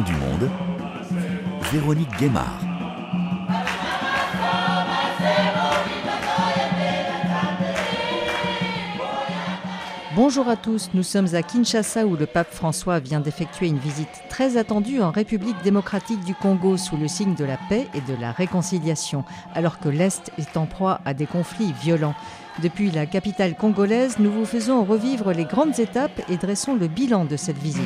du monde, Véronique Guémard. Bonjour à tous, nous sommes à Kinshasa où le pape François vient d'effectuer une visite très attendue en République démocratique du Congo sous le signe de la paix et de la réconciliation, alors que l'Est est en proie à des conflits violents. Depuis la capitale congolaise, nous vous faisons revivre les grandes étapes et dressons le bilan de cette visite.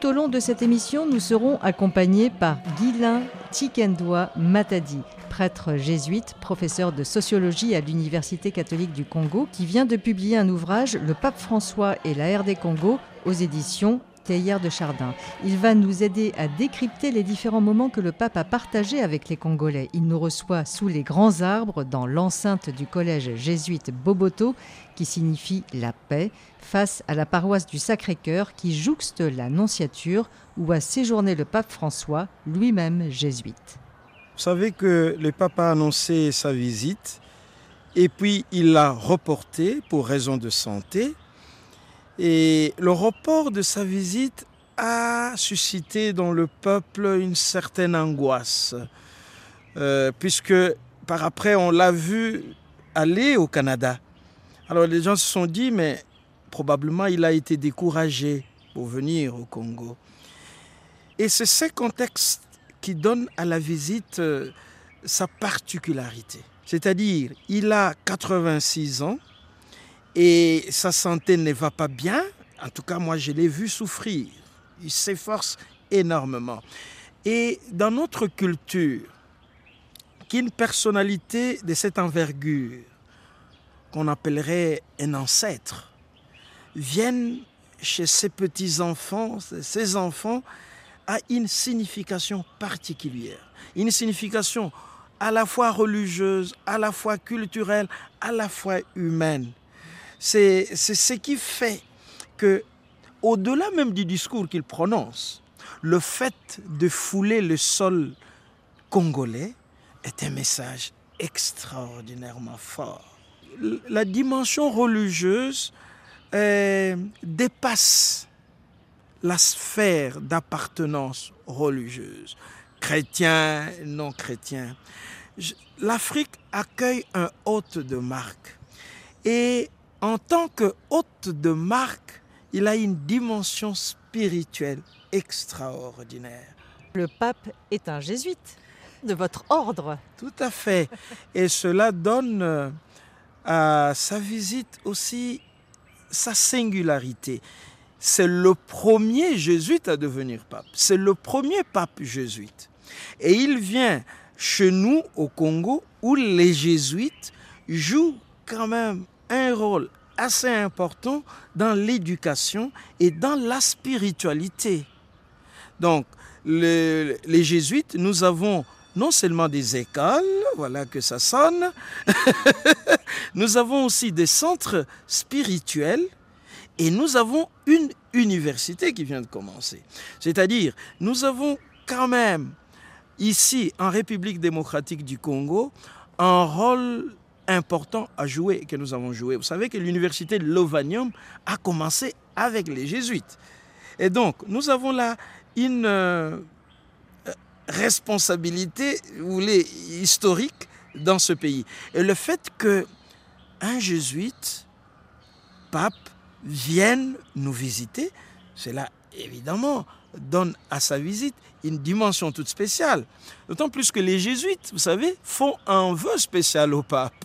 Tout au long de cette émission, nous serons accompagnés par Guilain Tikendwa Matadi, prêtre jésuite, professeur de sociologie à l'Université catholique du Congo, qui vient de publier un ouvrage Le pape François et la RD Congo aux éditions Théière de Chardin. Il va nous aider à décrypter les différents moments que le pape a partagés avec les Congolais. Il nous reçoit sous les grands arbres dans l'enceinte du collège jésuite Boboto, qui signifie la paix, face à la paroisse du Sacré-Cœur qui jouxte la Nonciature où a séjourné le pape François, lui-même jésuite. Vous savez que le pape a annoncé sa visite et puis il l'a reportée pour raison de santé. Et le report de sa visite a suscité dans le peuple une certaine angoisse, euh, puisque par après on l'a vu aller au Canada. Alors les gens se sont dit, mais probablement il a été découragé pour venir au Congo. Et c'est ce contexte qui donne à la visite euh, sa particularité. C'est-à-dire, il a 86 ans et sa santé ne va pas bien. En tout cas, moi, je l'ai vu souffrir. Il s'efforce énormément. Et dans notre culture, qu'une personnalité de cette envergure, qu'on appellerait un ancêtre, vienne chez ses petits-enfants, ses enfants, a une signification particulière, une signification à la fois religieuse, à la fois culturelle, à la fois humaine. C'est ce qui fait que, au-delà même du discours qu'il prononce, le fait de fouler le sol congolais est un message extraordinairement fort. La dimension religieuse euh, dépasse la sphère d'appartenance religieuse, chrétien, non chrétien. L'Afrique accueille un hôte de marque. Et en tant que hôte de marque, il a une dimension spirituelle extraordinaire. Le pape est un jésuite de votre ordre. Tout à fait. Et cela donne euh, à sa visite aussi sa singularité c'est le premier jésuite à devenir pape. C'est le premier pape jésuite. Et il vient chez nous au Congo où les jésuites jouent quand même un rôle assez important dans l'éducation et dans la spiritualité. Donc, les jésuites, nous avons non seulement des écoles, voilà que ça sonne, nous avons aussi des centres spirituels et nous avons une université qui vient de commencer. C'est-à-dire, nous avons quand même ici, en République démocratique du Congo, un rôle important à jouer que nous avons joué. Vous savez que l'université Lovanium a commencé avec les jésuites. Et donc, nous avons là une euh, responsabilité, vous voulez, historique dans ce pays. Et le fait que un jésuite, pape, viennent nous visiter, cela évidemment donne à sa visite une dimension toute spéciale. D'autant plus que les jésuites, vous savez, font un vœu spécial au pape.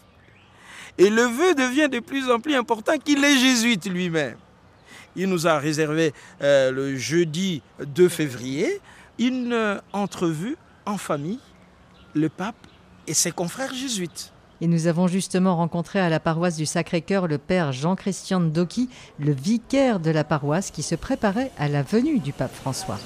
Et le vœu devient de plus en plus important qu'il est jésuite lui-même. Il nous a réservé euh, le jeudi 2 février une entrevue en famille, le pape et ses confrères jésuites. Et nous avons justement rencontré à la paroisse du Sacré-Cœur le père Jean-Christian Doki, le vicaire de la paroisse qui se préparait à la venue du pape François.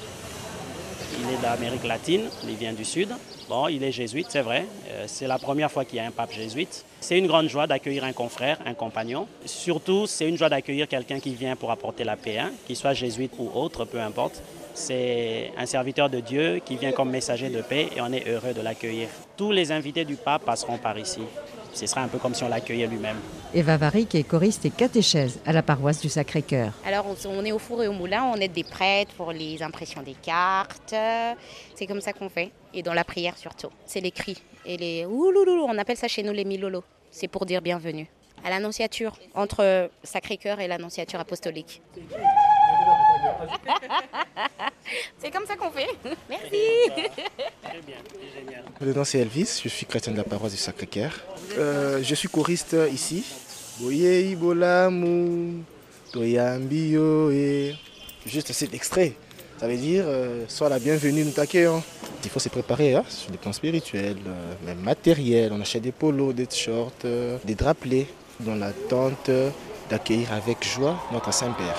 Il est d'Amérique latine, il vient du sud. Bon, il est jésuite, c'est vrai. Euh, c'est la première fois qu'il y a un pape jésuite. C'est une grande joie d'accueillir un confrère, un compagnon. Surtout, c'est une joie d'accueillir quelqu'un qui vient pour apporter la paix, hein, qu'il soit jésuite ou autre, peu importe. C'est un serviteur de Dieu qui vient comme messager de paix et on est heureux de l'accueillir. Tous les invités du pape passeront par ici. Ce serait un peu comme si on l'accueillait lui-même. Eva Varic est choriste et catéchèse à la paroisse du Sacré-Cœur. Alors on est au four et au moulin, on aide des prêtres pour les impressions des cartes. C'est comme ça qu'on fait. Et dans la prière surtout. C'est les cris et les oulouloulou, on appelle ça chez nous les milolo. C'est pour dire bienvenue. À l'annonciature, entre Sacré-Cœur et l'annonciature apostolique. c'est comme ça qu'on fait. Merci. Très bien, génial. Le nom c'est Elvis, je suis chrétien de la paroisse du Sacré-Cœur. Euh, je suis choriste ici. Boye ibolamu, juste cet extrait. Ça veut dire euh, sois la bienvenue, nous t'accueillons. Il faut se préparer hein, sur le plan spirituel, euh, même matériel. On achète des polos, des shorts, euh, des drapelets dans l'attente d'accueillir avec joie notre Saint-Père.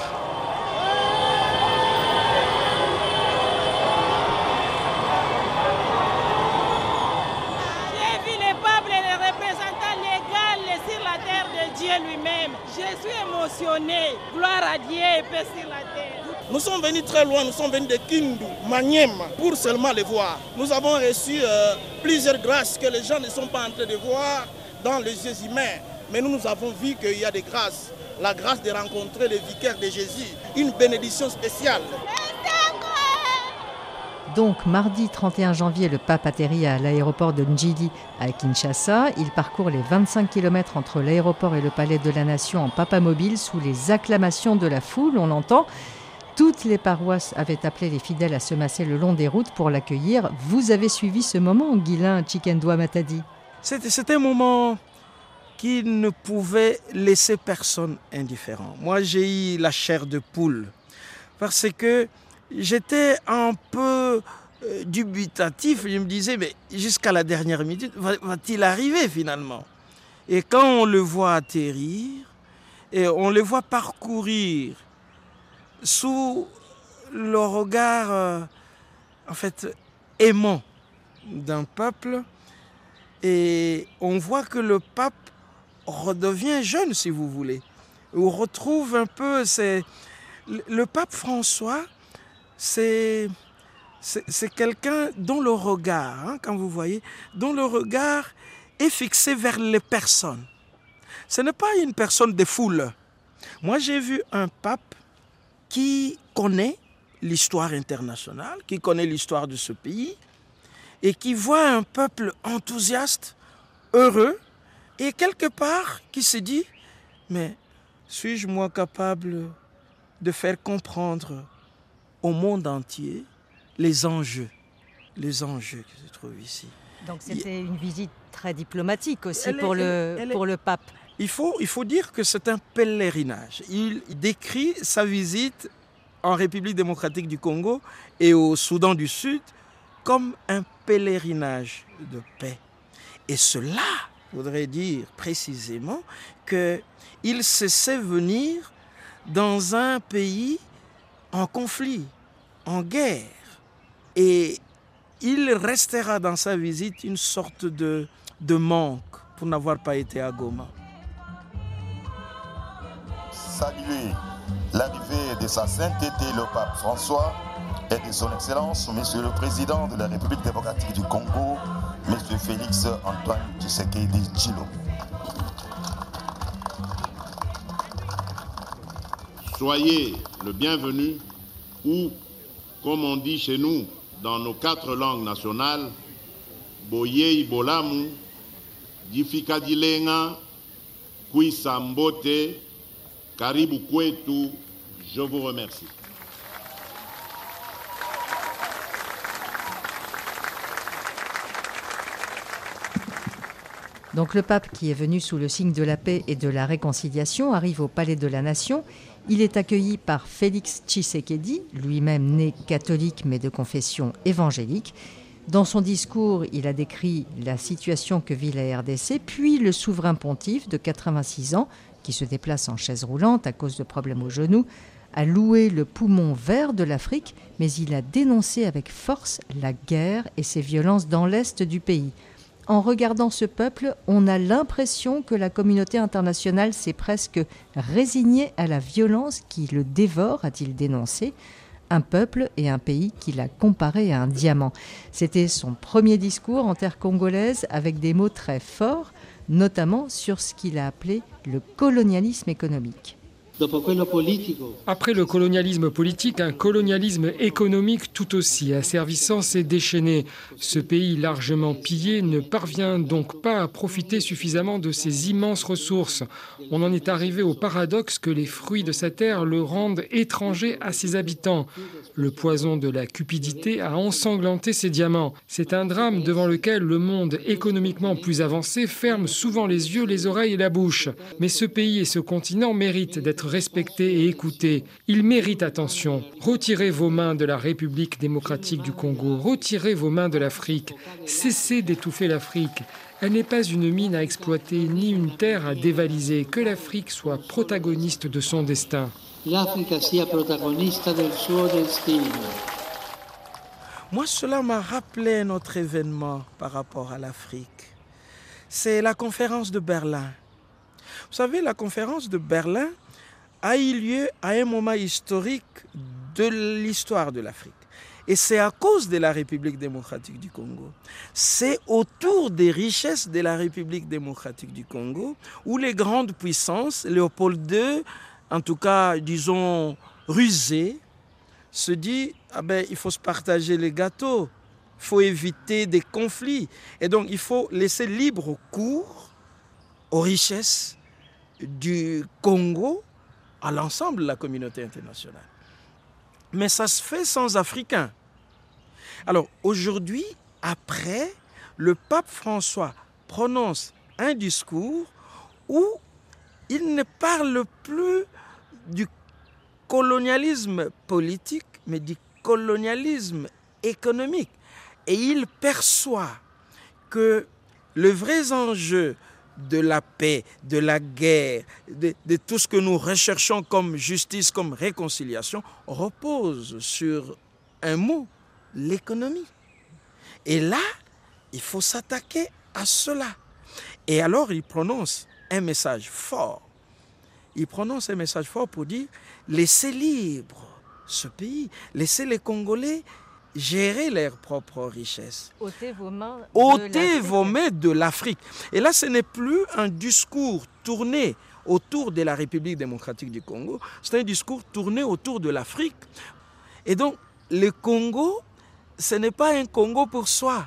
J'ai vu le peuple et les représentants légaux sur la terre de Dieu lui-même. Je Nous sommes venus très loin, nous sommes venus de Kindu, Maniema, pour seulement les voir. Nous avons reçu euh, plusieurs grâces que les gens ne sont pas en train de voir dans les yeux humains. Mais nous, nous avons vu qu'il y a des grâces. La grâce de rencontrer le vicaire de Jésus, une bénédiction spéciale. Donc, mardi 31 janvier, le pape atterrit à l'aéroport de Njili à Kinshasa. Il parcourt les 25 km entre l'aéroport et le palais de la Nation en papamobile sous les acclamations de la foule, on l'entend. Toutes les paroisses avaient appelé les fidèles à se masser le long des routes pour l'accueillir. Vous avez suivi ce moment, Guilain Chikendoua Matadi? C'était un moment qui ne pouvait laisser personne indifférent. Moi, j'ai eu la chair de poule parce que j'étais un peu euh, dubitatif. Je me disais, mais jusqu'à la dernière minute, va-t-il arriver finalement? Et quand on le voit atterrir et on le voit parcourir sous le regard, euh, en fait, aimant d'un peuple, et on voit que le pape redevient jeune, si vous voulez. On retrouve un peu. C'est, le pape François, c'est, quelqu'un dont le regard, hein, quand vous voyez, dont le regard est fixé vers les personnes. Ce n'est pas une personne de foule. Moi, j'ai vu un pape qui connaît l'histoire internationale, qui connaît l'histoire de ce pays, et qui voit un peuple enthousiaste, heureux, et quelque part qui se dit, mais suis-je moi capable de faire comprendre au monde entier les enjeux, les enjeux qui se trouvent ici Donc c'était une visite très diplomatique aussi pour, le, elle, pour le pape. Il faut, il faut dire que c'est un pèlerinage. Il décrit sa visite en République démocratique du Congo et au Soudan du Sud comme un pèlerinage de paix. Et cela voudrait dire précisément qu'il se sait venir dans un pays en conflit, en guerre. Et il restera dans sa visite une sorte de, de manque pour n'avoir pas été à Goma. Saluer l'arrivée de sa sainteté le pape François et de son Excellence, Monsieur le Président de la République démocratique du Congo, Monsieur Félix Antoine Tshisekedi Chilo. Soyez le bienvenu ou, comme on dit chez nous dans nos quatre langues nationales, Boye Ibolamu, Difikadilenga, Kwisambote, Karibu Kwetu, je vous remercie. Donc le pape qui est venu sous le signe de la paix et de la réconciliation arrive au Palais de la Nation. Il est accueilli par Félix Tshisekedi, lui-même né catholique mais de confession évangélique. Dans son discours, il a décrit la situation que vit la RDC, puis le souverain pontife de 86 ans, qui se déplace en chaise roulante à cause de problèmes au genou, a loué le poumon vert de l'Afrique, mais il a dénoncé avec force la guerre et ses violences dans l'est du pays. En regardant ce peuple, on a l'impression que la communauté internationale s'est presque résignée à la violence qui le dévore, a-t-il dénoncé, un peuple et un pays qu'il a comparé à un diamant. C'était son premier discours en terre congolaise avec des mots très forts. notamment sur ce qu'il a appelé le colonialisme économique. Après le colonialisme politique, un colonialisme économique tout aussi asservissant s'est déchaîné. Ce pays largement pillé ne parvient donc pas à profiter suffisamment de ses immenses ressources. On en est arrivé au paradoxe que les fruits de sa terre le rendent étranger à ses habitants. Le poison de la cupidité a ensanglanté ses diamants. C'est un drame devant lequel le monde économiquement plus avancé ferme souvent les yeux, les oreilles et la bouche. Mais ce pays et ce continent méritent d'être respecté et écouté. Il mérite attention. Retirez vos mains de la République démocratique du Congo. Retirez vos mains de l'Afrique. Cessez d'étouffer l'Afrique. Elle n'est pas une mine à exploiter ni une terre à dévaliser. Que l'Afrique soit protagoniste de son destin. Moi, cela m'a rappelé notre événement par rapport à l'Afrique. C'est la conférence de Berlin. Vous savez, la conférence de Berlin a eu lieu à un moment historique de l'histoire de l'Afrique. Et c'est à cause de la République démocratique du Congo. C'est autour des richesses de la République démocratique du Congo où les grandes puissances, Léopold II, en tout cas, disons, rusées, se dit ah ben, il faut se partager les gâteaux, il faut éviter des conflits. Et donc, il faut laisser libre cours aux richesses du Congo à l'ensemble de la communauté internationale. Mais ça se fait sans Africains. Alors aujourd'hui, après, le pape François prononce un discours où il ne parle plus du colonialisme politique, mais du colonialisme économique. Et il perçoit que le vrai enjeu de la paix, de la guerre, de, tout ce que nous recherchons comme justice, comme réconciliation, repose sur un mot, l'économie. Et là, il faut s'attaquer à cela. Et alors, il prononce un message fort. Il prononce un message fort pour dire, laissez libre ce pays, laissez les Congolais gérer leurs propres richesses. Ôtez vos mains de vos mains de l'Afrique. Et là, ce n'est plus un discours tourné autour de la République démocratique du Congo, c'est un discours tourné autour de l'Afrique. Et donc, le Congo, ce n'est pas un Congo pour soi,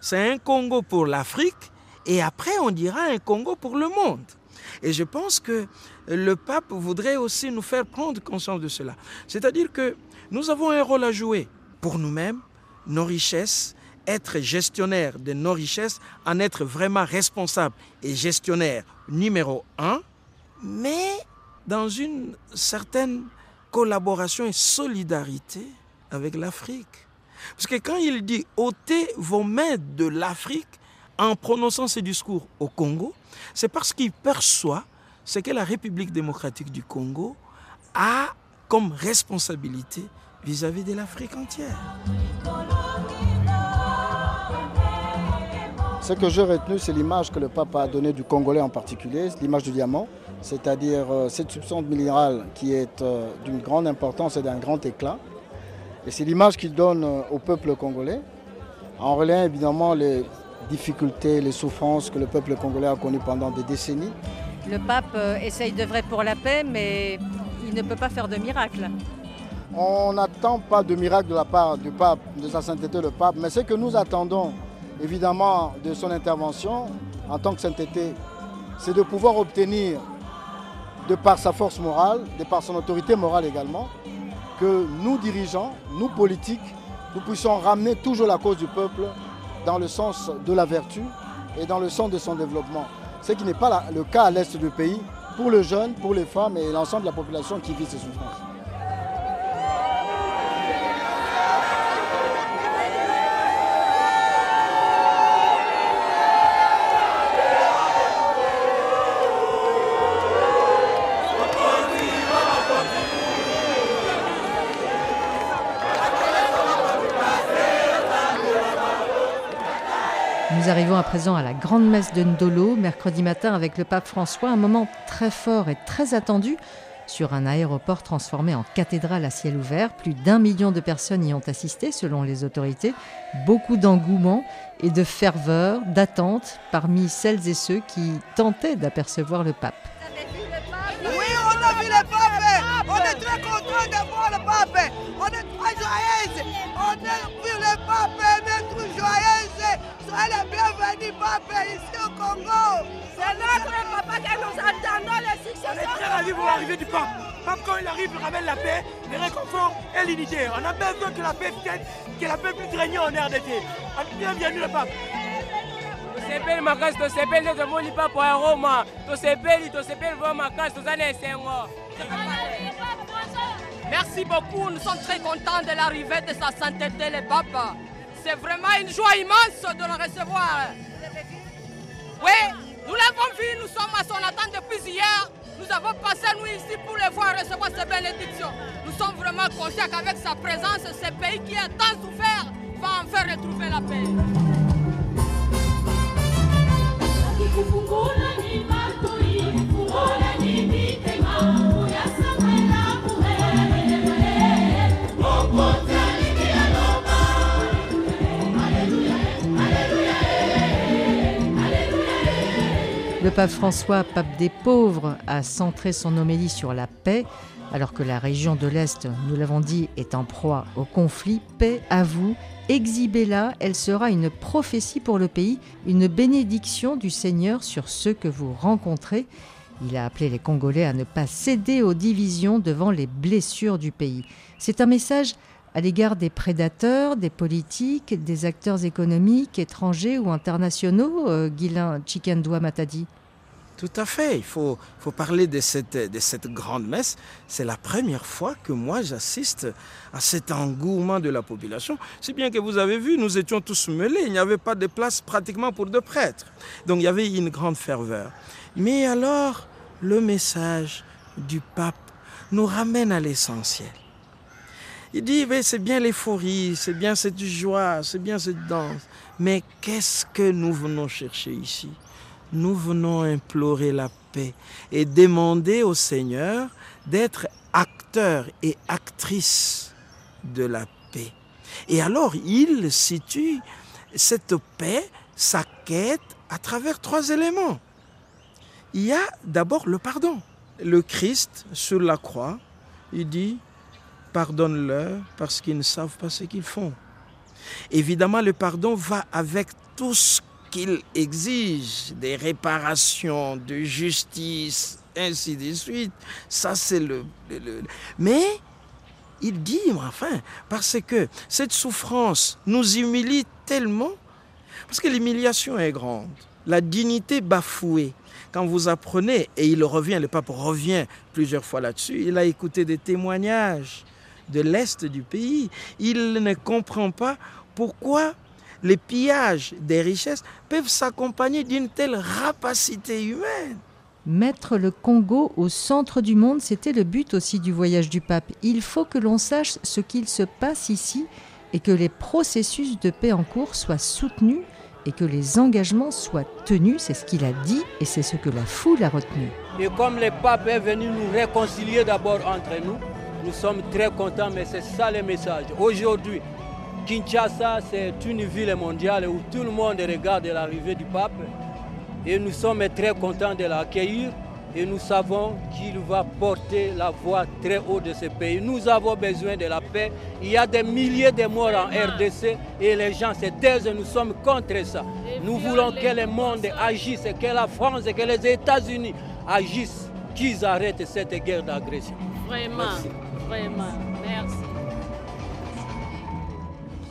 c'est un Congo pour l'Afrique, et après, on dira un Congo pour le monde. Et je pense que le pape voudrait aussi nous faire prendre conscience de cela. C'est-à-dire que nous avons un rôle à jouer pour nous-mêmes, nos richesses, être gestionnaire de nos richesses, en être vraiment responsable et gestionnaire numéro un, mais dans une certaine collaboration et solidarité avec l'Afrique. Parce que quand il dit ôtez vos mains de l'Afrique en prononçant ce discours au Congo, c'est parce qu'il perçoit ce que la République démocratique du Congo a comme responsabilité vis-à-vis de l'Afrique entière. Ce que j'ai retenu, c'est l'image que le pape a donnée du Congolais en particulier, l'image du diamant, c'est-à-dire euh, cette substance minérale qui est euh, d'une grande importance et d'un grand éclat. Et c'est l'image qu'il donne euh, au peuple congolais, en relayant évidemment les difficultés, les souffrances que le peuple congolais a connues pendant des décennies. Le pape essaye d'œuvrer pour la paix, mais il ne peut pas faire de miracle. On n'attend pas de miracle de la part du pape, de sa sainteté le pape, mais ce que nous attendons évidemment de son intervention en tant que sainteté, c'est de pouvoir obtenir, de par sa force morale, de par son autorité morale également, que nous dirigeants, nous politiques, nous puissions ramener toujours la cause du peuple dans le sens de la vertu et dans le sens de son développement. Ce qui n'est pas le cas à l'est du pays pour les jeunes, pour les femmes et l'ensemble de la population qui vit ces souffrances. Nous arrivons à présent à la grande messe de Ndolo, mercredi matin avec le pape François, un moment très fort et très attendu, sur un aéroport transformé en cathédrale à ciel ouvert. Plus d'un million de personnes y ont assisté selon les autorités. Beaucoup d'engouement et de ferveur, d'attente parmi celles et ceux qui tentaient d'apercevoir le pape. Oui, on a vu le pape. On est très content de voir le pape. On est très joyeux. On a vu le pape. On est très joyeux. Soyez le bienvenu, pape, ici au Congo. C'est notre papa que nous attendons, le successeur. On est très ravis pour l'arrivée du pape. Pape, quand il arrive, il ramène la paix, le réconfort et l'unité. On a besoin que la paix tienne, que la paix puisse régner en RDC. Bienvenue le pape. tosepeli makasi tosepeli nde tomoni papa ya roma tosepeli tosepeli vo makasi toza na esengo Merci beaucoup, nous sommes très contents de l'arrivée de sa sainteté le pape. C'est vraiment une joie immense de le recevoir. Oui, nous l'avons vu, nous sommes à son attente depuis hier. Nous avons passé nous ici pour le voir recevoir ses bénédictions. Nous sommes vraiment conscients qu'avec sa présence, ce pays qui a tant souffert va enfin retrouver la paix. Le pape François, pape des pauvres, a centré son homélie sur la paix, alors que la région de l'Est, nous l'avons dit, est en proie au conflit. Paix à vous, exhibez-la, elle sera une prophétie pour le pays, une bénédiction du Seigneur sur ceux que vous rencontrez. Il a appelé les Congolais à ne pas céder aux divisions devant les blessures du pays. C'est un message à l'égard des prédateurs, des politiques, des acteurs économiques, étrangers ou internationaux, euh, Guilain Chikendwa Matadi Tout à fait, il faut, parler de cette, de cette grande messe. C'est la première fois que moi j'assiste à cet engouement de la population. C'est bien que vous avez vu, nous étions tous mêlés, il n'y avait pas de place pratiquement pour deux prêtres. Donc il y avait une grande ferveur. Mais alors, le message du pape nous ramène à l'essentiel. Il dit, c'est bien l'euphorie, c'est bien cette joie, c'est bien cette danse. Mais qu'est-ce que nous venons chercher ici? Nous venons implorer la paix et demander au Seigneur d'être acteur et actrice de la paix. Et alors, il situe cette paix, sa quête, à travers trois éléments. Il y a d'abord le pardon. Le Christ, sur la croix, il dit, pardonne-leur parce qu'ils ne savent pas ce qu'ils font. Évidemment, le pardon va avec tout ce qu'il exige, des réparations, de justice, ainsi de suite. Ça, c'est le, le, Mais il dit, enfin, parce que cette souffrance nous humilie tellement, parce que l'humiliation est grande, la dignité bafouée. Quand vous apprenez, et il revient, le pape revient plusieurs fois là-dessus, il a écouté des témoignages de l'Est du pays. Il ne comprend pas pourquoi les pillages des richesses peuvent s'accompagner d'une telle rapacité humaine. Mettre le Congo au centre du monde, c'était le but aussi du voyage du pape. Il faut que l'on sache ce qu'il se passe ici et que les processus de paix en cours soient soutenus et que les engagements soient tenus. C'est ce qu'il a dit et c'est ce que la foule a retenu. Et comme le pape est venu nous réconcilier d'abord entre nous, nous sommes très contents, mais c'est ça le message. Aujourd'hui, Kinshasa, c'est une ville mondiale où tout le monde regarde l'arrivée du pape. Et nous sommes très contents de l'accueillir. Et nous savons qu'il va porter la voix très haut de ce pays. Nous avons besoin de la paix. Il y a des milliers de morts en RDC et les gens se taisent. Nous sommes contre ça. Nous voulons que le monde agisse, que la France et que les États-Unis agissent, qu'ils arrêtent cette guerre d'agression. Vraiment. Merci. Vraiment, merci.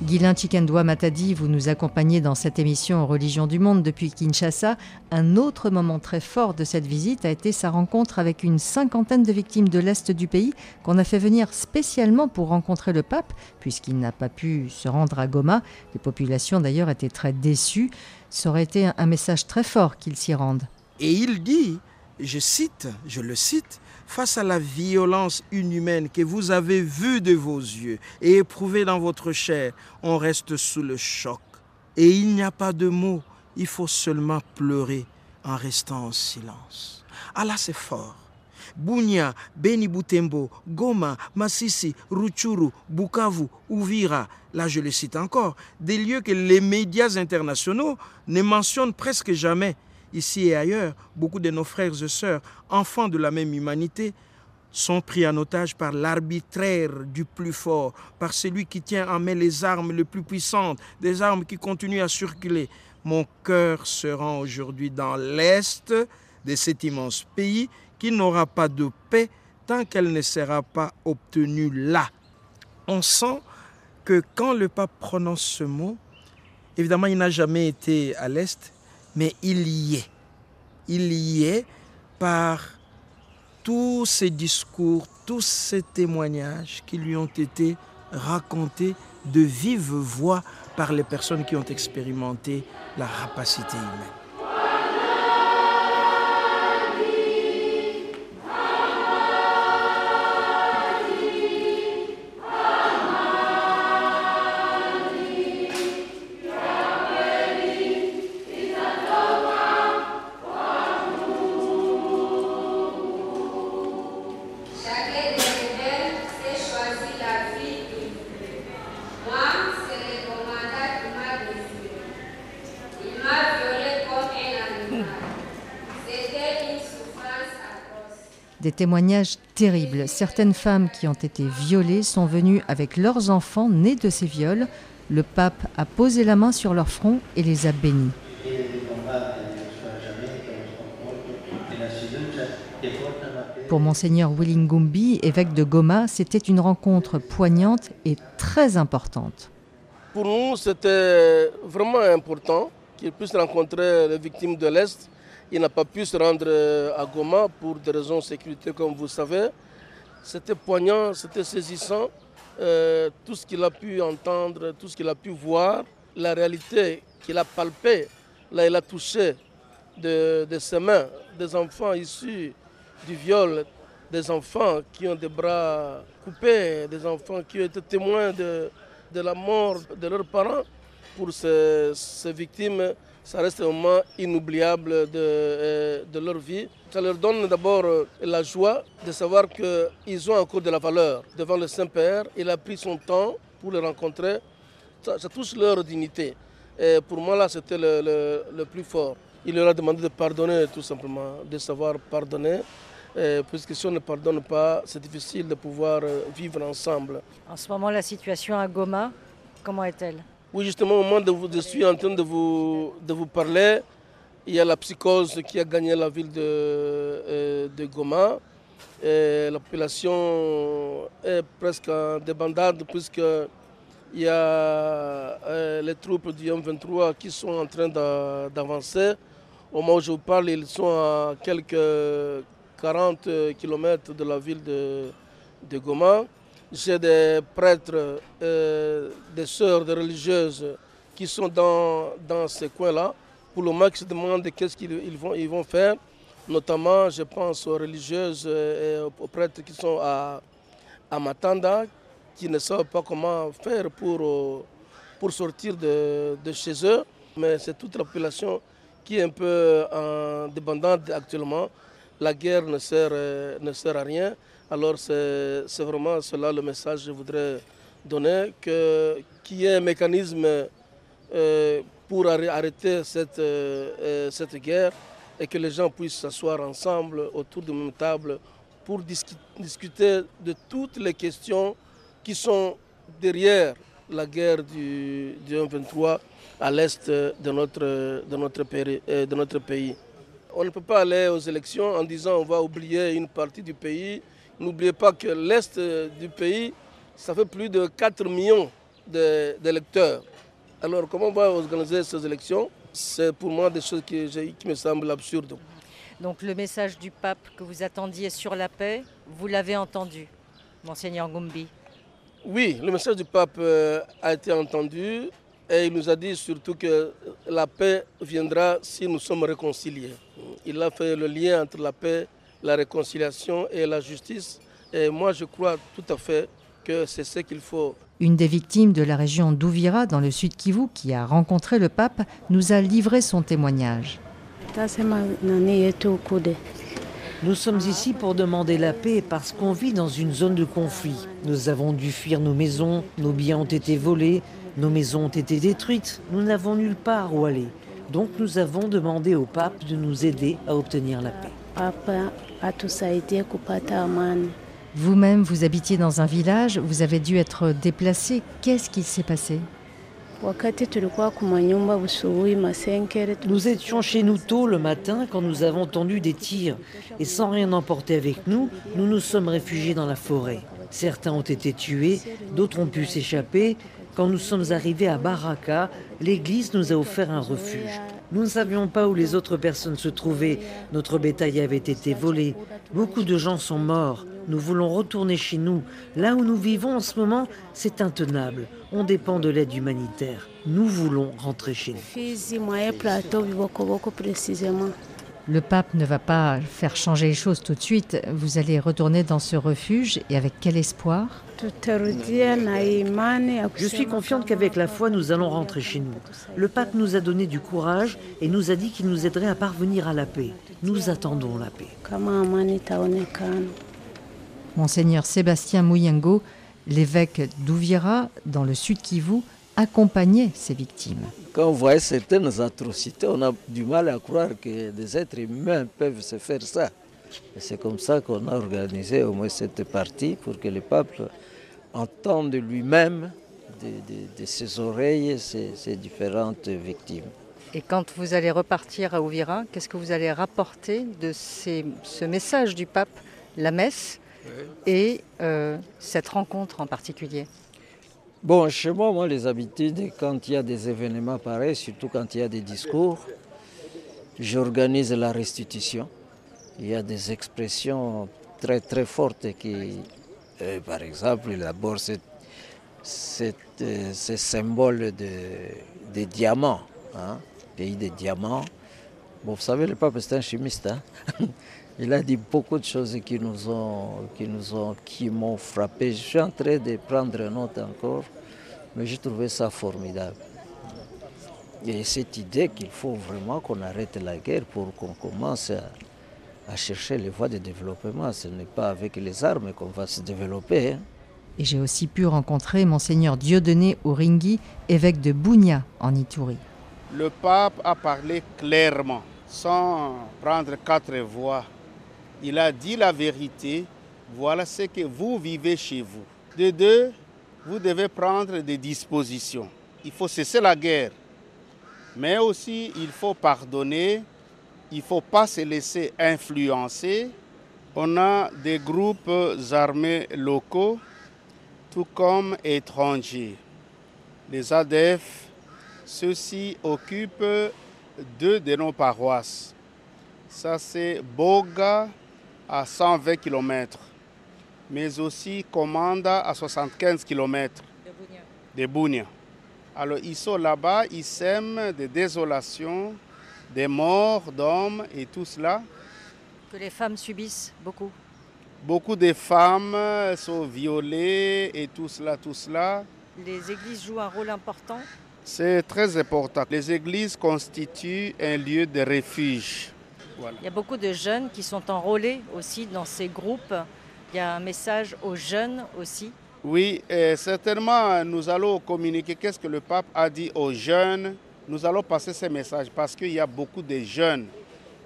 Guilain Chikendwa Matadi, vous nous accompagnez dans cette émission Religion du Monde depuis Kinshasa. Un autre moment très fort de cette visite a été sa rencontre avec une cinquantaine de victimes de l'Est du pays qu'on a fait venir spécialement pour rencontrer le pape, puisqu'il n'a pas pu se rendre à Goma. Les populations d'ailleurs étaient très déçues. Ça aurait été un message très fort qu'il s'y rende. Et il dit, je cite, je le cite, face à la violence inhumaine que vous avez vue de vos yeux et éprouvée dans votre chair, on reste sous le choc. Et il n'y a pas de mots, il faut seulement pleurer en restant en silence. Ah là, c'est fort. Bunia, Beni Butembo, Goma, Masisi, Ruchuru, Bukavu, Uvira, là je le cite encore, des lieux que les médias internationaux ne mentionnent presque jamais. Ici et ailleurs, beaucoup de nos frères et sœurs, enfants de la même humanité, sont pris en otage par l'arbitraire du plus fort, par celui qui tient en main les armes les plus puissantes, des armes qui continuent à circuler. Mon cœur se rend aujourd'hui dans l'Est de cet immense pays qui n'aura pas de paix tant qu'elle ne sera pas obtenue là. On sent que quand le pape prononce ce mot, évidemment il n'a jamais été à l'Est, mais il y est. Il y est par tous ces discours, tous ces témoignages qui lui ont été racontés de vive voix par les personnes qui ont expérimenté la rapacité humaine. Des témoignages terribles. Certaines femmes qui ont été violées sont venues avec leurs enfants nés de ces viols. Le pape a posé la main sur leur front et les a bénis. Pour monseigneur Willingumbi, évêque de Goma, c'était une rencontre poignante et très importante. Pour nous, c'était vraiment important qu'il puisse rencontrer les victimes de l'Est il n'a pas pu se rendre euh, à Goma pour des raisons de sécurité, comme vous savez. C'était poignant, c'était saisissant. Euh, tout ce qu'il a pu entendre, tout ce qu'il a pu voir, la réalité qu'il a palpée, là il a touché de, ses mains des enfants issus du viol, des enfants qui ont des bras coupés, des enfants qui ont été témoins de, la mort de leurs parents. Pour ces victimes, ça reste un moment inoubliable de, euh, de leur vie. Ça leur donne d'abord euh, la joie de savoir qu'ils ont encore de la valeur devant le Saint-Père. Il a pris son temps pour les rencontrer. Ça, touche leur dignité. Pour moi, là, c'était le, le, plus fort. Il leur a demandé de pardonner, tout simplement, de savoir pardonner. puisque si on ne pardonne pas, c'est difficile de pouvoir euh, vivre ensemble. En ce moment, la situation à Goma, comment est-elle? Oui, justement, au moment où je suis en train de vous, de vous parler, il y a la psychose qui a gagné la ville de, euh, de Goma. la population est presque en débandade puisqu'il y a euh, les troupes du M23 qui sont en train d'avancer. Au moment où je vous parle, ils sont à quelques 40 km de la ville de, de Goma. J'ai des prêtres, euh, des sœurs, des religieuses qui sont dans, dans ces coins-là. Pour le moment, qui se demandent qu'est-ce qu'ils vont, ils vont faire. Notamment, je pense aux religieuses et aux prêtres qui sont à, à Matanda, qui ne savent pas comment faire pour, pour sortir de, de chez eux. Mais c'est toute la population qui est un peu en dépendante actuellement. La guerre ne sert, ne sert à rien. Alors c'est vraiment cela le message que je voudrais donner, qu'il y ait un mécanisme euh, pour arrêter cette, euh, euh, cette guerre et que les gens puissent s'asseoir ensemble autour d'une même table pour discuter de toutes les questions qui sont derrière la guerre du, du 23 à l'est de notre, de, notre de notre pays. On ne peut pas aller aux élections en disant on va oublier une partie du pays N'oubliez pas que l'Est du pays, ça fait plus de 4 millions d'électeurs. Alors comment on va organiser ces élections? C'est pour moi des choses qui, qui me semblent absurdes. Donc le message du pape que vous attendiez sur la paix, vous l'avez entendu, monseigneur Gumbi Oui, le message du pape euh, a été entendu et il nous a dit surtout que la paix viendra si nous sommes réconciliés. Il a fait le lien entre la paix la réconciliation et la justice. Et moi, je crois tout à fait que c'est ce qu'il faut. Une des victimes de la région d'Ouvira, dans le sud Kivu, qui a rencontré le pape, nous a livré son témoignage. Nous sommes ici pour demander la paix parce qu'on vit dans une zone de conflit. Nous avons dû fuir nos maisons, nos biens ont été volés, nos maisons ont été détruites, nous n'avons nulle part où aller. Donc nous avons demandé au pape de nous aider à obtenir la paix. Papa atusaidie kupata amani. Vous-même, vous habitiez dans un village, vous avez dû être déplacé. Qu'est-ce qui s'est passé? Nous étions chez nous tôt le matin quand nous avons entendu des tirs. Et sans rien emporter avec nous, nous nous sommes réfugiés dans la forêt. Certains ont été tués, d'autres ont pu s'échapper. Quand nous sommes arrivés à Baraka, l'église nous a offert un refuge. Nous ne savions pas où les autres personnes se trouvaient. Notre bétail avait été volé. Beaucoup de gens sont morts. Nous voulons retourner chez nous. Là où nous vivons en ce moment, c'est intenable. On dépend de l'aide humanitaire. Nous voulons rentrer chez nous. Le pape ne va pas faire changer les choses tout de suite. Vous allez retourner dans ce refuge et avec quel espoir? Je suis confiante qu'avec la foi, nous allons rentrer chez nous. Le pape nous a donné du courage et nous a dit qu'il nous aiderait à parvenir à la paix. Nous attendons la paix. Monseigneur Sébastien Mouyengo, l'évêque d'Ouvira, dans le sud Kivu, accompagnait ces victimes. Quand on voit certaines atrocités, on a du mal à croire que des êtres humains peuvent se faire ça. Et C'est comme ça qu'on a organisé au moins cette partie pour que le peuple entende lui-même de, de- de ses oreilles ces, ces différentes victimes. Et quand vous allez repartir à Ouvira, qu'est-ce que vous allez rapporter de ces- ce message du pape, la messe, et euh, cette rencontre en particulier? Bon, chez moi, moi, les habitudes, quand il y a des événements pareils, surtout quand il y a des discours, j'organise la restitution. Il y a des expressions très très fortes qui, euh, par exemple, d'abord, c'est c'est, euh, ce symbole de, des diamants, hein, pays des diamants. Bon, vous savez, le pape c'est un chimiste. hein. Il a dit beaucoup de choses qui nous ont, qui nous ont, qui m'ont frappé. Je suis en train de prendre note encore, mais j'ai trouvé ça formidable. Et cette idée qu'il faut vraiment qu'on arrête la guerre pour qu'on commence à, à chercher les voies de développement. Ce n'est pas avec les armes qu'on va se développer. hein. Et j'ai aussi pu rencontrer Monseigneur Dieudonné Oringui, évêque de Bounia, en Ituri. Le pape a parlé clairement, sans prendre quatre voix. Il a dit la vérité. Voilà ce que vous vivez chez vous. De deux, vous devez prendre des dispositions. Il faut cesser la guerre. Mais aussi, il faut pardonner. Il ne faut pas se laisser influencer. On a des groupes armés locaux, tout comme étrangers. Les ADF, ceux-ci occupent deux de nos paroisses. Ça, c'est Boga à 120 km, mais aussi Commanda à 75 km de Bounia. Alors, ils sont là-bas, ils sèment des désolations, des morts d'hommes et tout cela. Que les femmes subissent beaucoup. Beaucoup de femmes sont violées et tout cela, tout cela. Les églises jouent un rôle important. C'est très important. Les églises constituent un lieu de refuge. Voilà. Il y a beaucoup de jeunes qui sont enrôlés aussi dans ces groupes. Il y a un message aux jeunes aussi. Oui, et certainement, nous allons communiquer qu'est-ce que le pape a dit aux jeunes. Nous allons passer ces messages parce qu'il y a beaucoup de jeunes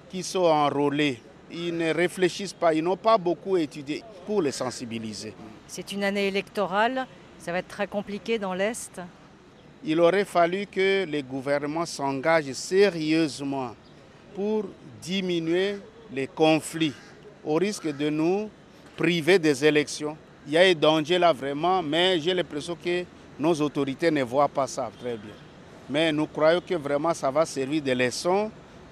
qui sont enrôlés. Ils ne réfléchissent pas, ils n'ont pas beaucoup étudié pour les sensibiliser. C'est une année électorale. Ça va être très compliqué dans l'Est. Il aurait fallu que les gouvernements s'engagent sérieusement pour diminuer les conflits au risque de nous priver des élections. Il y a un danger là vraiment, mais j'ai l'impression que nos autorités ne voient pas ça très bien. Mais nous croyons que vraiment ça va servir de leçon,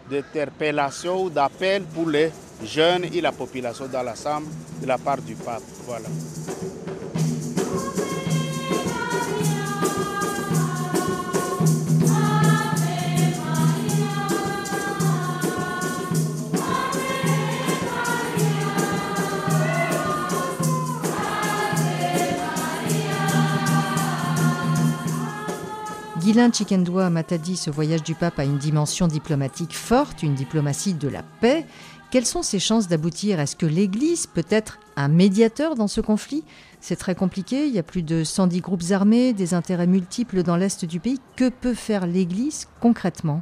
d'interpellation ou d'appel pour les jeunes et la population dans l'ensemble de la part du pape. Voilà. Guylain Chikendoua Matadi, ce voyage du pape a une dimension diplomatique forte, une diplomatie de la paix. Quelles sont ses chances d'aboutir? Est-ce que l'Église peut être un médiateur dans ce conflit? C'est très compliqué, il y a plus de 110 groupes armés, des intérêts multiples dans l'Est du pays. Que peut faire l'Église concrètement?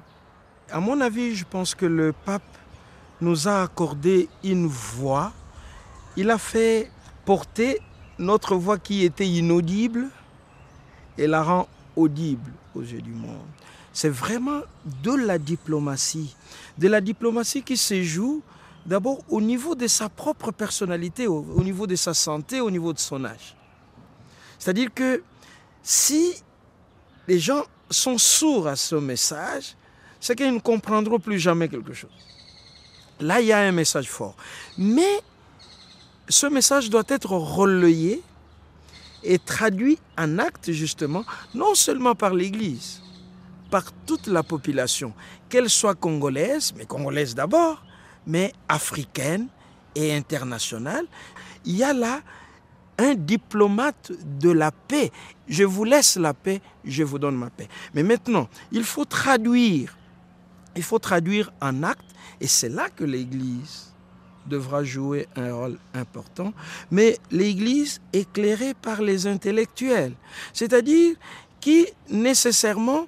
À mon avis, je pense que le pape nous a accordé une voix. Il a fait porter notre voix qui était inaudible et la rend audible du monde. C'est vraiment de la diplomatie. De la diplomatie qui se joue d'abord au niveau de sa propre personnalité, au, au, niveau de sa santé, au niveau de son âge. C'est-à-dire que si les gens sont sourds à ce message, c'est qu'ils ne comprendront plus jamais quelque chose. Là, il y a un message fort. Mais ce message doit être relayé et traduit en acte, justement, non seulement par l'Église, par toute la population, qu'elle soit congolaise, mais congolaise d'abord, mais africaine et internationale. Il y a là un diplomate de la paix. Je vous laisse la paix, je vous donne ma paix. Mais maintenant, il faut traduire. Il faut traduire en acte, et c'est là que l'Église devra jouer un rôle important, mais l'Église éclairée par les intellectuels, c'est-à-dire qui nécessairement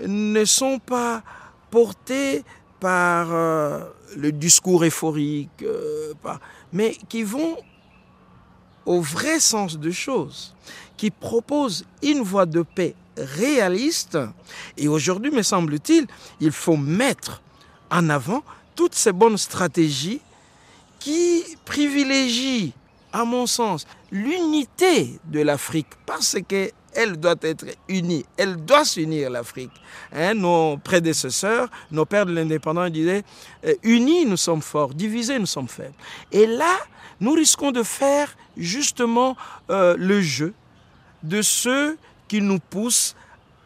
ne sont pas portés par euh, le discours euphorique, euh, mais qui vont au vrai sens de choses, qui proposent une voie de paix réaliste. Et aujourd'hui, me semble-t-il, il faut mettre en avant toutes ces bonnes stratégies qui privilégient, à mon sens, l'unité de l'Afrique parce que elle doit être unie, elle doit s'unir l'Afrique. Hein, nos prédécesseurs, nos pères de l'indépendance disaient, euh, unis nous sommes forts, divisés nous sommes faibles. Et là, nous risquons de faire justement euh, le jeu de ceux qui nous poussent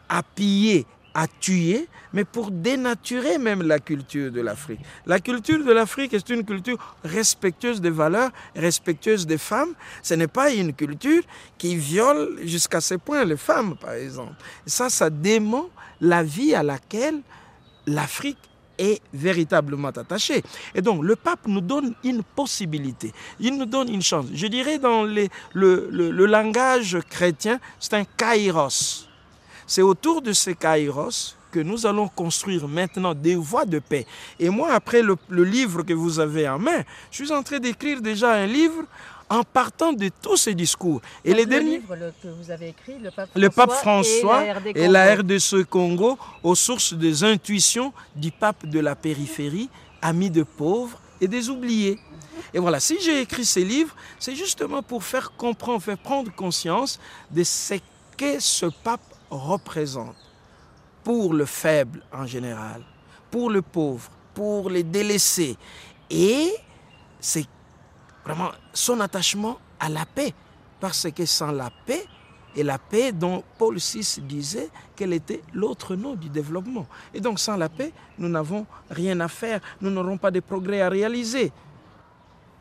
à piller, à tuer, mais pour dénaturer même la culture de l'Afrique. La culture de l'Afrique est une culture respectueuse des valeurs, respectueuse des femmes. Ce n'est pas une culture qui viole jusqu'à ce point les femmes, par exemple. Ça, ça dément la vie à laquelle l'Afrique est véritablement attachée. Et donc, le pape nous donne une possibilité, il nous donne une chance. Je dirais dans le, le langage chrétien, c'est un kairos. C'est autour de ce kairos que nous allons construire maintenant des voies de paix. Et moi, après le, le livre que vous avez en main, je suis en train d'écrire déjà un livre en partant de tous ces discours. Et Donc les le derniers, livre que vous avez écrit, le pape François, le pape François et, la RDC Congo, aux sources des intuitions du pape de la périphérie, ami de pauvres et des oubliés. Et voilà, si j'ai écrit ces livres, c'est justement pour faire comprendre, faire prendre conscience de ce que ce pape représente pour le faible en général, pour le pauvre, pour les délaissés. Et c'est vraiment son attachement à la paix. Parce que sans la paix, et la paix dont Paul VI disait qu'elle était l'autre nom du développement. Et donc sans la paix, nous n'avons rien à faire, nous n'aurons pas de progrès à réaliser.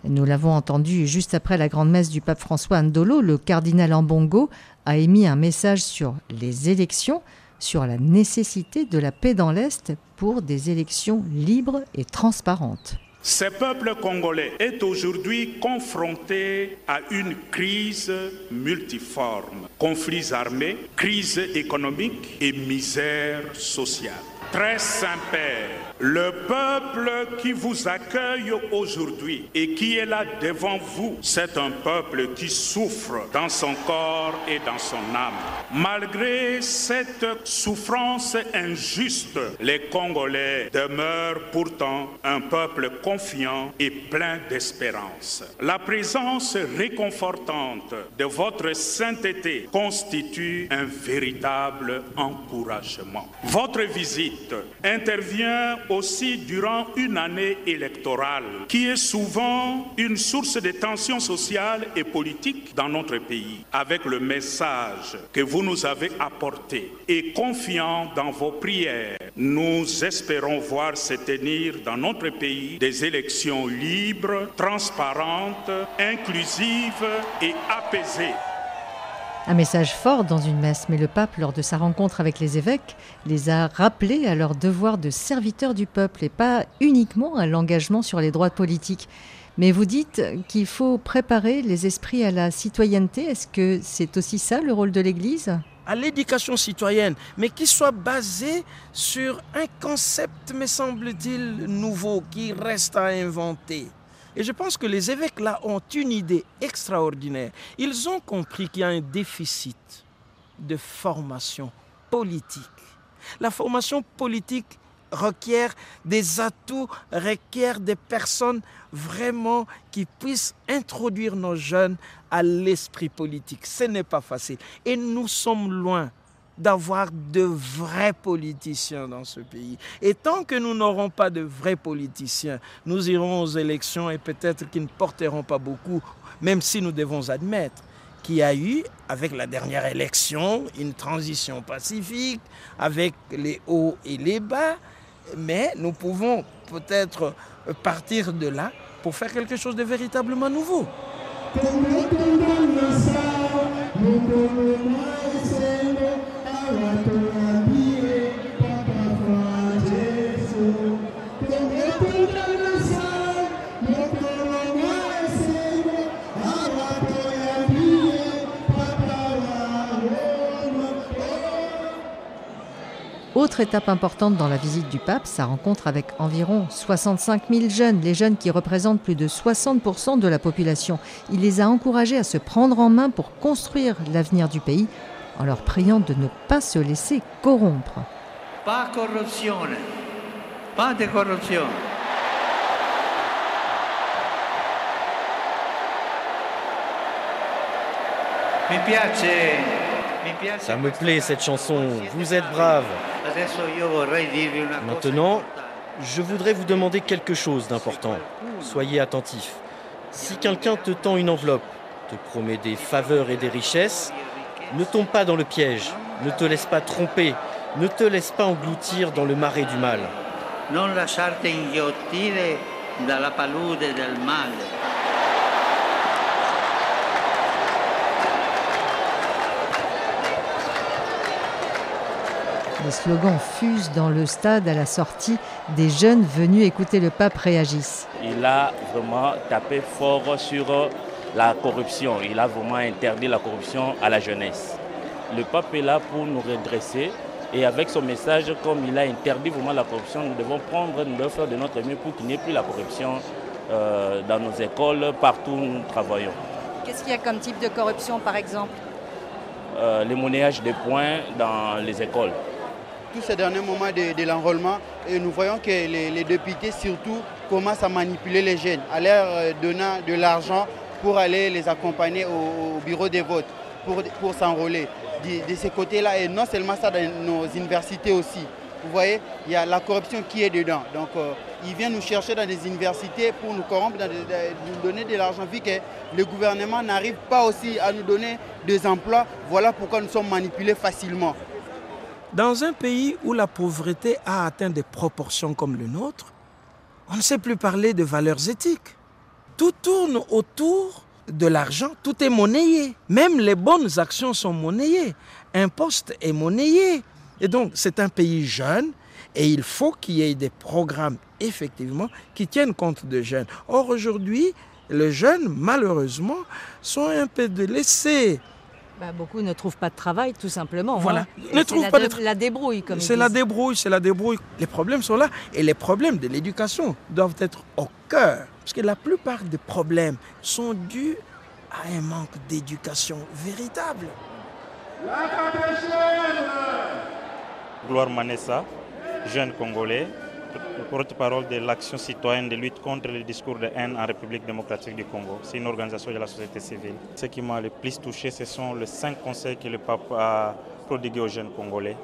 Nous l'avons entendu juste après la grande messe du pape François Ndolo, le cardinal Ambongo a émis un message sur les élections, sur la nécessité de la paix dans l'Est pour des élections libres et transparentes. Ce peuple congolais est aujourd'hui confronté à une crise multiforme, conflits armés, crise économique et misère sociale. Très Saint-Père, le peuple qui vous accueille aujourd'hui et qui est là devant vous, c'est un peuple qui souffre dans son corps et dans son âme. Malgré cette souffrance injuste, les Congolais demeurent pourtant un peuple confiant et plein d'espérance. La présence réconfortante de votre sainteté constitue un véritable encouragement. Votre visite intervient aussi durant une année électorale qui est souvent une source de tensions sociales et politiques dans notre pays. Avec le message que vous nous avez apporté et confiant dans vos prières, nous espérons voir se tenir dans notre pays des élections libres, transparentes, inclusives et apaisées. Un message fort dans une messe, mais le pape, lors de sa rencontre avec les évêques, les a rappelés à leur devoir de serviteurs du peuple et pas uniquement à l'engagement sur les droits politiques. Mais vous dites qu'il faut préparer les esprits à la citoyenneté. Est-ce que c'est aussi ça le rôle de l'Église? À l'éducation citoyenne, mais qui soit basée sur un concept, me semble-t-il, nouveau, qui reste à inventer. Et je pense que les évêques là ont une idée extraordinaire. Ils ont compris qu'il y a un déficit de formation politique. La formation politique requiert des atouts, requiert des personnes vraiment qui puissent introduire nos jeunes à l'esprit politique. Ce n'est pas facile. Et nous sommes loin d'avoir de vrais politiciens dans ce pays. Et tant que nous n'aurons pas de vrais politiciens, nous irons aux élections et peut-être qu'ils ne porteront pas beaucoup, même si nous devons admettre qu'il y a eu, avec la dernière élection, une transition pacifique, avec les hauts et les bas, mais nous pouvons peut-être partir de là pour faire quelque chose de véritablement nouveau. Autre étape importante dans la visite du pape, sa rencontre avec environ 65 000 jeunes, les jeunes qui représentent plus de 60% de la population. Il les a encouragés à se prendre en main pour construire l'avenir du pays, en leur priant de ne pas se laisser corrompre. Pas corruption, pas de corruption. Ça me plaît cette chanson, vous êtes brave. Maintenant, je voudrais vous demander quelque chose d'important. Soyez attentif. Si quelqu'un te tend une enveloppe, te promet des faveurs et des richesses, ne tombe pas dans le piège, ne te laisse pas tromper, ne te laisse pas engloutir dans le marais du mal. Non lasciarti inghiottire dalla palude del male. Les slogans fusent dans le stade à la sortie. Des jeunes venus écouter le pape réagissent. Il a vraiment tapé fort sur la corruption. Il a vraiment interdit la corruption à la jeunesse. Le pape est là pour nous redresser. Et avec son message, comme il a interdit vraiment la corruption, nous devons prendre, nous devons faire de notre mieux pour qu'il n'y ait plus la corruption euh, dans nos écoles, partout où nous travaillons. Qu'est-ce qu'il y a comme type de corruption, par exemple? Euh, Les monnayages de points dans les écoles tous ces derniers moments de, l'enrôlement et nous voyons que les, députés surtout commencent à manipuler les jeunes, à leur euh, donner de l'argent pour aller les accompagner au, bureau des votes, pour, s'enrôler. De, ce côté-là, et non seulement ça, dans nos universités aussi. Vous voyez, il y a la corruption qui est dedans. Donc, euh, ils viennent nous chercher dans des universités pour nous corrompre, nous donner de l'argent, vu que le gouvernement n'arrive pas aussi à nous donner des emplois. Voilà pourquoi nous sommes manipulés facilement. Dans un pays où la pauvreté a atteint des proportions comme le nôtre, on ne sait plus parler de valeurs éthiques. Tout tourne autour de l'argent, tout est monnayé. Même les bonnes actions sont monnayées. Un poste est monnayé. Et donc, c'est un pays jeune et il faut qu'il y ait des programmes, effectivement, qui tiennent compte des jeunes. Or, aujourd'hui, les jeunes, malheureusement, sont un peu délaissés. Bah, beaucoup ne trouvent pas de travail, tout simplement. Voilà. Hein. Ne trouvent pas de... la débrouille, comme C'est la débrouille, c'est la débrouille. Les problèmes sont là. Et les problèmes de l'éducation doivent être au cœur. Parce que la plupart des problèmes sont dus à un manque d'éducation véritable. La Gloire Manessa, jeune Congolais, porte-parole de l'action citoyenne de lutte contre les discours de haine en République démocratique du Congo. C'est une organisation de la société civile. Ce qui m'a le plus touché, ce sont les cinq conseils que le pape a prodigués aux jeunes Congolais.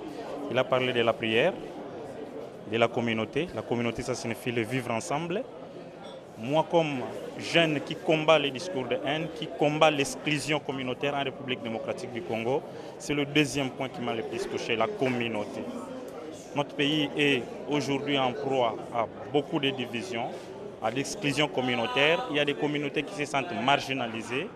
Il a parlé de la prière, de la communauté. La communauté, ça signifie le vivre ensemble. Moi, comme jeune qui combat les discours de haine, qui combat l'exclusion communautaire en République démocratique du Congo, c'est le deuxième point qui m'a le plus touché, la communauté. Notre pays est aujourd'hui en proie à beaucoup de divisions, à l'exclusion communautaire. Il y a des communautés qui se sentent marginalisées.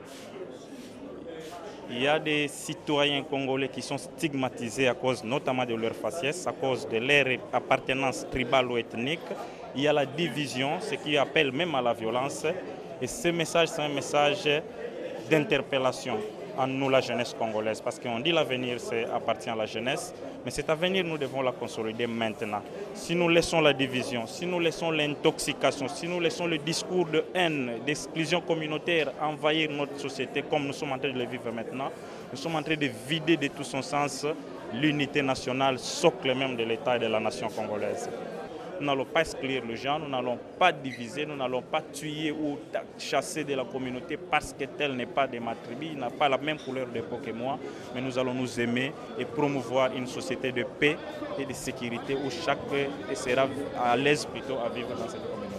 Il y a des citoyens congolais qui sont stigmatisés à cause notamment de leur faciès, à cause de leur appartenance tribale ou ethnique. Il y a la division, ce qui appelle même à la violence. Et ce message, c'est un message d'interpellation en nous, la jeunesse congolaise, parce qu'on dit l'avenir appartient à la jeunesse, mais cet avenir, nous devons la consolider maintenant. Si nous laissons la division, si nous laissons l'intoxication, si nous laissons le discours de haine, d'exclusion communautaire envahir notre société comme nous sommes en train de le vivre maintenant, nous sommes en train de vider de tout son sens l'unité nationale, socle même de l'État et de la nation congolaise. Nous n'allons pas exclure le gens, nous n'allons pas diviser, nous n'allons pas tuer ou chasser de la communauté parce que tel n'est pas de ma tribu, il n'a pas la même couleur de peau que moi, mais nous allons nous aimer et promouvoir une société de paix et de sécurité où chacun sera à l'aise plutôt à vivre dans cette communauté.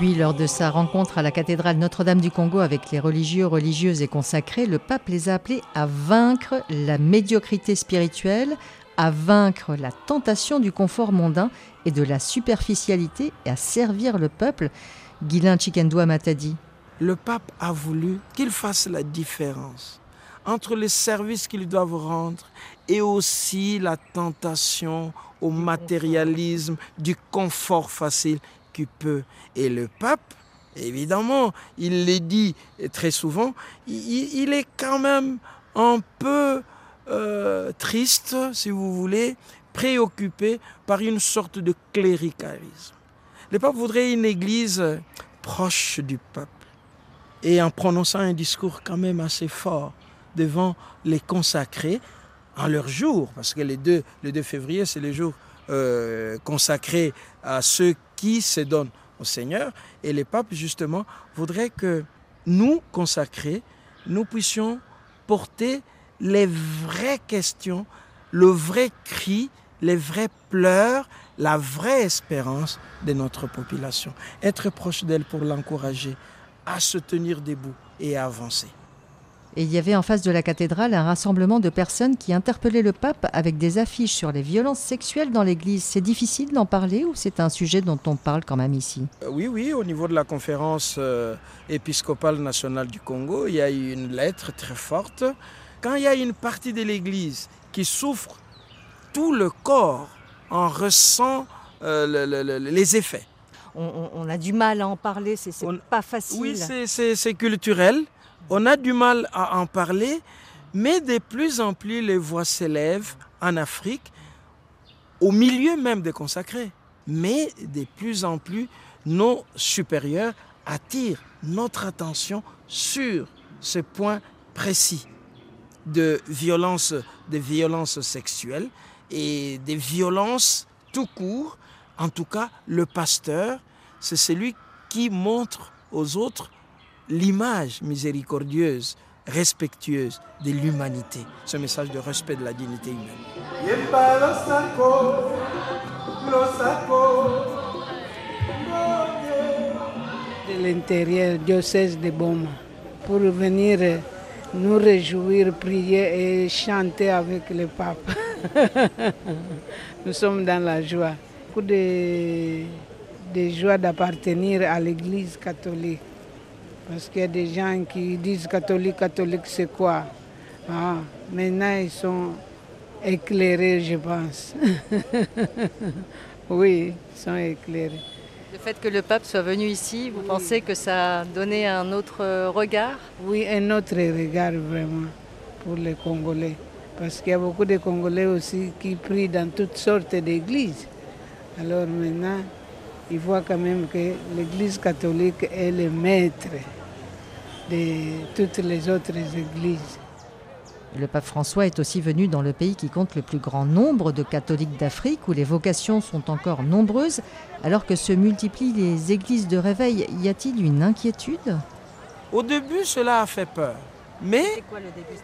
Puis, lors de sa rencontre à la cathédrale Notre-Dame du Congo avec les religieux, religieuses et consacrés, le pape les a appelés à vaincre la médiocrité spirituelle, à vaincre la tentation du confort mondain et de la superficialité et à servir le peuple. Guilain Chikendoua Matadi. Le pape a voulu qu'il fasse la différence entre les services qu'ils doivent rendre et aussi la tentation au matérialisme, du confort facile qui peut. Et le pape, évidemment, il l'a dit très souvent, il, est quand même un peu euh, triste, si vous voulez, préoccupé par une sorte de cléricalisme. Le pape voudrait une église proche du peuple et en prononçant un discours quand même assez fort devant les consacrés en leur jour, parce que les 2, le 2 février, c'est le jour euh, consacré à ceux qui se donnent au Seigneur. Et les papes, justement, voudraient que nous, consacrés, nous puissions porter les vraies questions, le vrai cri, les vrais pleurs, la vraie espérance de notre population. Être proche d'elle pour l'encourager à se tenir debout et à avancer. Et il y avait en face de la cathédrale un rassemblement de personnes qui interpellaient le pape avec des affiches sur les violences sexuelles dans l'Église. C'est difficile d'en parler ou c'est un sujet dont on parle quand même ici? Euh, Oui, oui, au niveau de la conférence euh, épiscopale nationale du Congo, il y a eu une lettre très forte. Quand il y a une partie de l'Église qui souffre, tout le corps en ressent euh, les effets. On, a du mal à en parler, c'est pas facile. Oui, c'est culturel. On a du mal à en parler, mais de plus en plus les voix s'élèvent en Afrique, au milieu même des consacrés. Mais de plus en plus, nos supérieurs attirent notre attention sur ce point précis de violence, de violence sexuelle et des violences tout court. En tout cas, le pasteur, c'est celui qui montre aux autres l'image miséricordieuse, respectueuse de l'humanité, ce message de respect de la dignité humaine. De l'intérieur, diocèse de Boma, pour venir nous réjouir, prier et chanter avec le pape. nous sommes dans la joie, beaucoup de, de joie d'appartenir à l'Église catholique. Parce qu'il y a des gens qui disent catholique, catholique c'est quoi? Ah, Maintenant ils sont éclairés, je pense. oui, ils sont éclairés. Le fait que le pape soit venu ici, vous pensez que ça a donné un autre regard? Oui, un autre regard vraiment pour les Congolais. Parce qu'il y a beaucoup de Congolais aussi qui prient dans toutes sortes d'églises. Alors maintenant, ils voient quand même que l'Église catholique est le maître de toutes les autres églises. Le pape François est aussi venu dans le pays qui compte le plus grand nombre de catholiques d'Afrique, où les vocations sont encore nombreuses, alors que se multiplient les églises de réveil. Y a-t-il une inquiétude? Au début, cela a fait peur. Mais c'était quoi le début?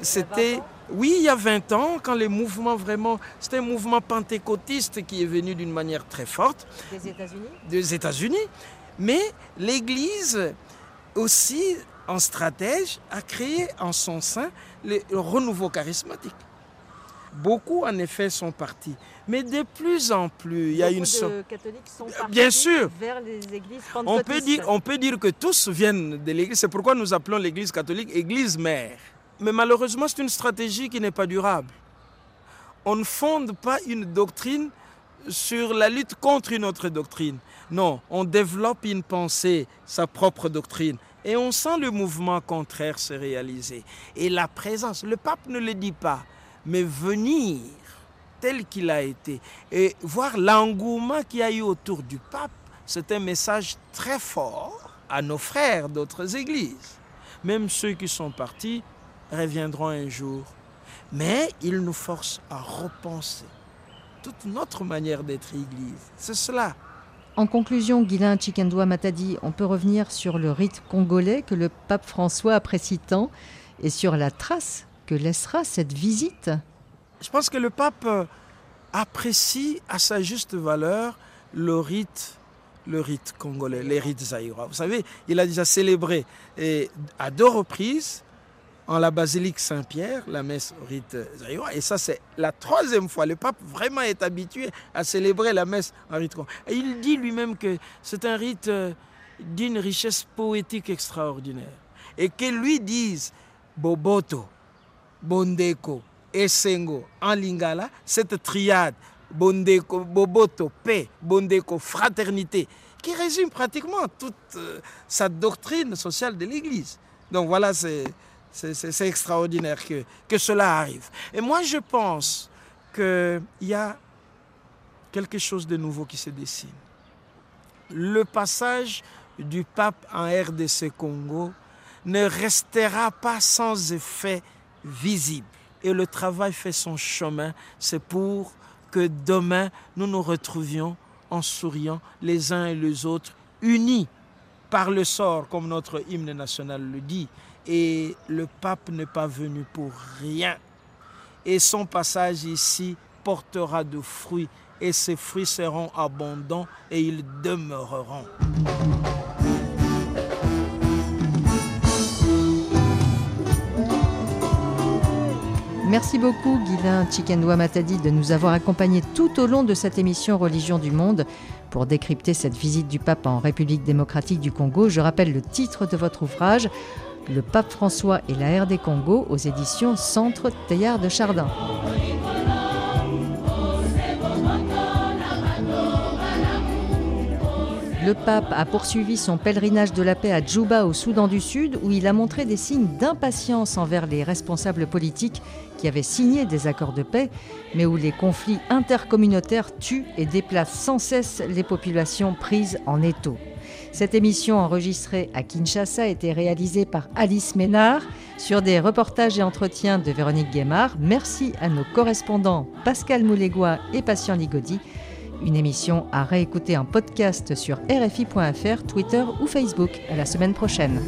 C'était oui, il y a 20 ans, quand les mouvements vraiment, c'était un mouvement pentecôtiste qui est venu d'une manière très forte. Des États-Unis? Des États-Unis. Mais l'Église aussi en stratège, a créé en son sein le renouveau charismatique. Beaucoup, en effet, sont partis. Mais de plus en plus, il y a une de catholiques sont partis Bien sûr. vers les églises On peut, dire, on peut dire que tous viennent de l'église. C'est pourquoi nous appelons l'église catholique église mère. Mais malheureusement, c'est une stratégie qui n'est pas durable. On ne fonde pas une doctrine sur la lutte contre une autre doctrine. Non, on développe une pensée, sa propre doctrine. Et on sent le mouvement contraire se réaliser. Et la présence, le pape ne le dit pas, mais venir tel qu'il a été et voir l'engouement qu'il y a eu autour du pape, c'est un message très fort à nos frères d'autres églises. Même ceux qui sont partis reviendront un jour. Mais il nous force à repenser toute notre manière d'être église. C'est cela. En conclusion, Guilain Chikendoua Matadi, on peut revenir sur le rite congolais que le pape François apprécie tant et sur la trace que laissera cette visite Je pense que le pape euh, apprécie à sa juste valeur le rite le rite congolais, les rites zaïrois. Vous savez, il a déjà célébré et à deux reprises en la basilique Saint-Pierre, la messe au rite zaïrois. Et ça, c'est la troisième fois. Le pape vraiment est habitué à célébrer la messe en rite. Et il dit lui-même que c'est un rite euh, d'une richesse poétique extraordinaire. Et que lui dise Boboto, Bondeko, Essengo, en lingala, cette triade, Bondeko, Boboto, paix, Bondeko, fraternité, qui résume pratiquement toute euh, sa doctrine sociale de l'Église. Donc voilà, c'est, c'est, extraordinaire que, cela arrive. Et moi, je pense qu'il y a quelque chose de nouveau qui se dessine. Le passage du pape en RDC Congo ne restera pas sans effet visible. Et le travail fait son chemin. C'est pour que demain, nous nous retrouvions en souriant les uns et les autres, unis par le sort, comme notre hymne national le dit. Et le pape n'est pas venu pour rien. Et son passage ici portera de fruits. Et ces fruits seront abondants et ils demeureront. Merci beaucoup Guilain Chikendoua Matadi de nous avoir accompagnés tout au long de cette émission Religion du Monde pour décrypter cette visite du pape en République démocratique du Congo. Je rappelle le titre de votre ouvrage Le pape François et la RD Congo aux éditions Centre Théard de Chardin. Le pape a poursuivi son pèlerinage de la paix à Djouba au Soudan du Sud où il a montré des signes d'impatience envers les responsables politiques qui avaient signé des accords de paix, mais où les conflits intercommunautaires tuent et déplacent sans cesse les populations prises en étau. Cette émission enregistrée à Kinshasa a été réalisée par Alice Ménard sur des reportages et entretiens de Véronique Guémard. Merci à nos correspondants Pascal Moulégois et Patient Ligodi. Une émission à réécouter en podcast sur RFI.fr, Twitter ou Facebook. À la semaine prochaine.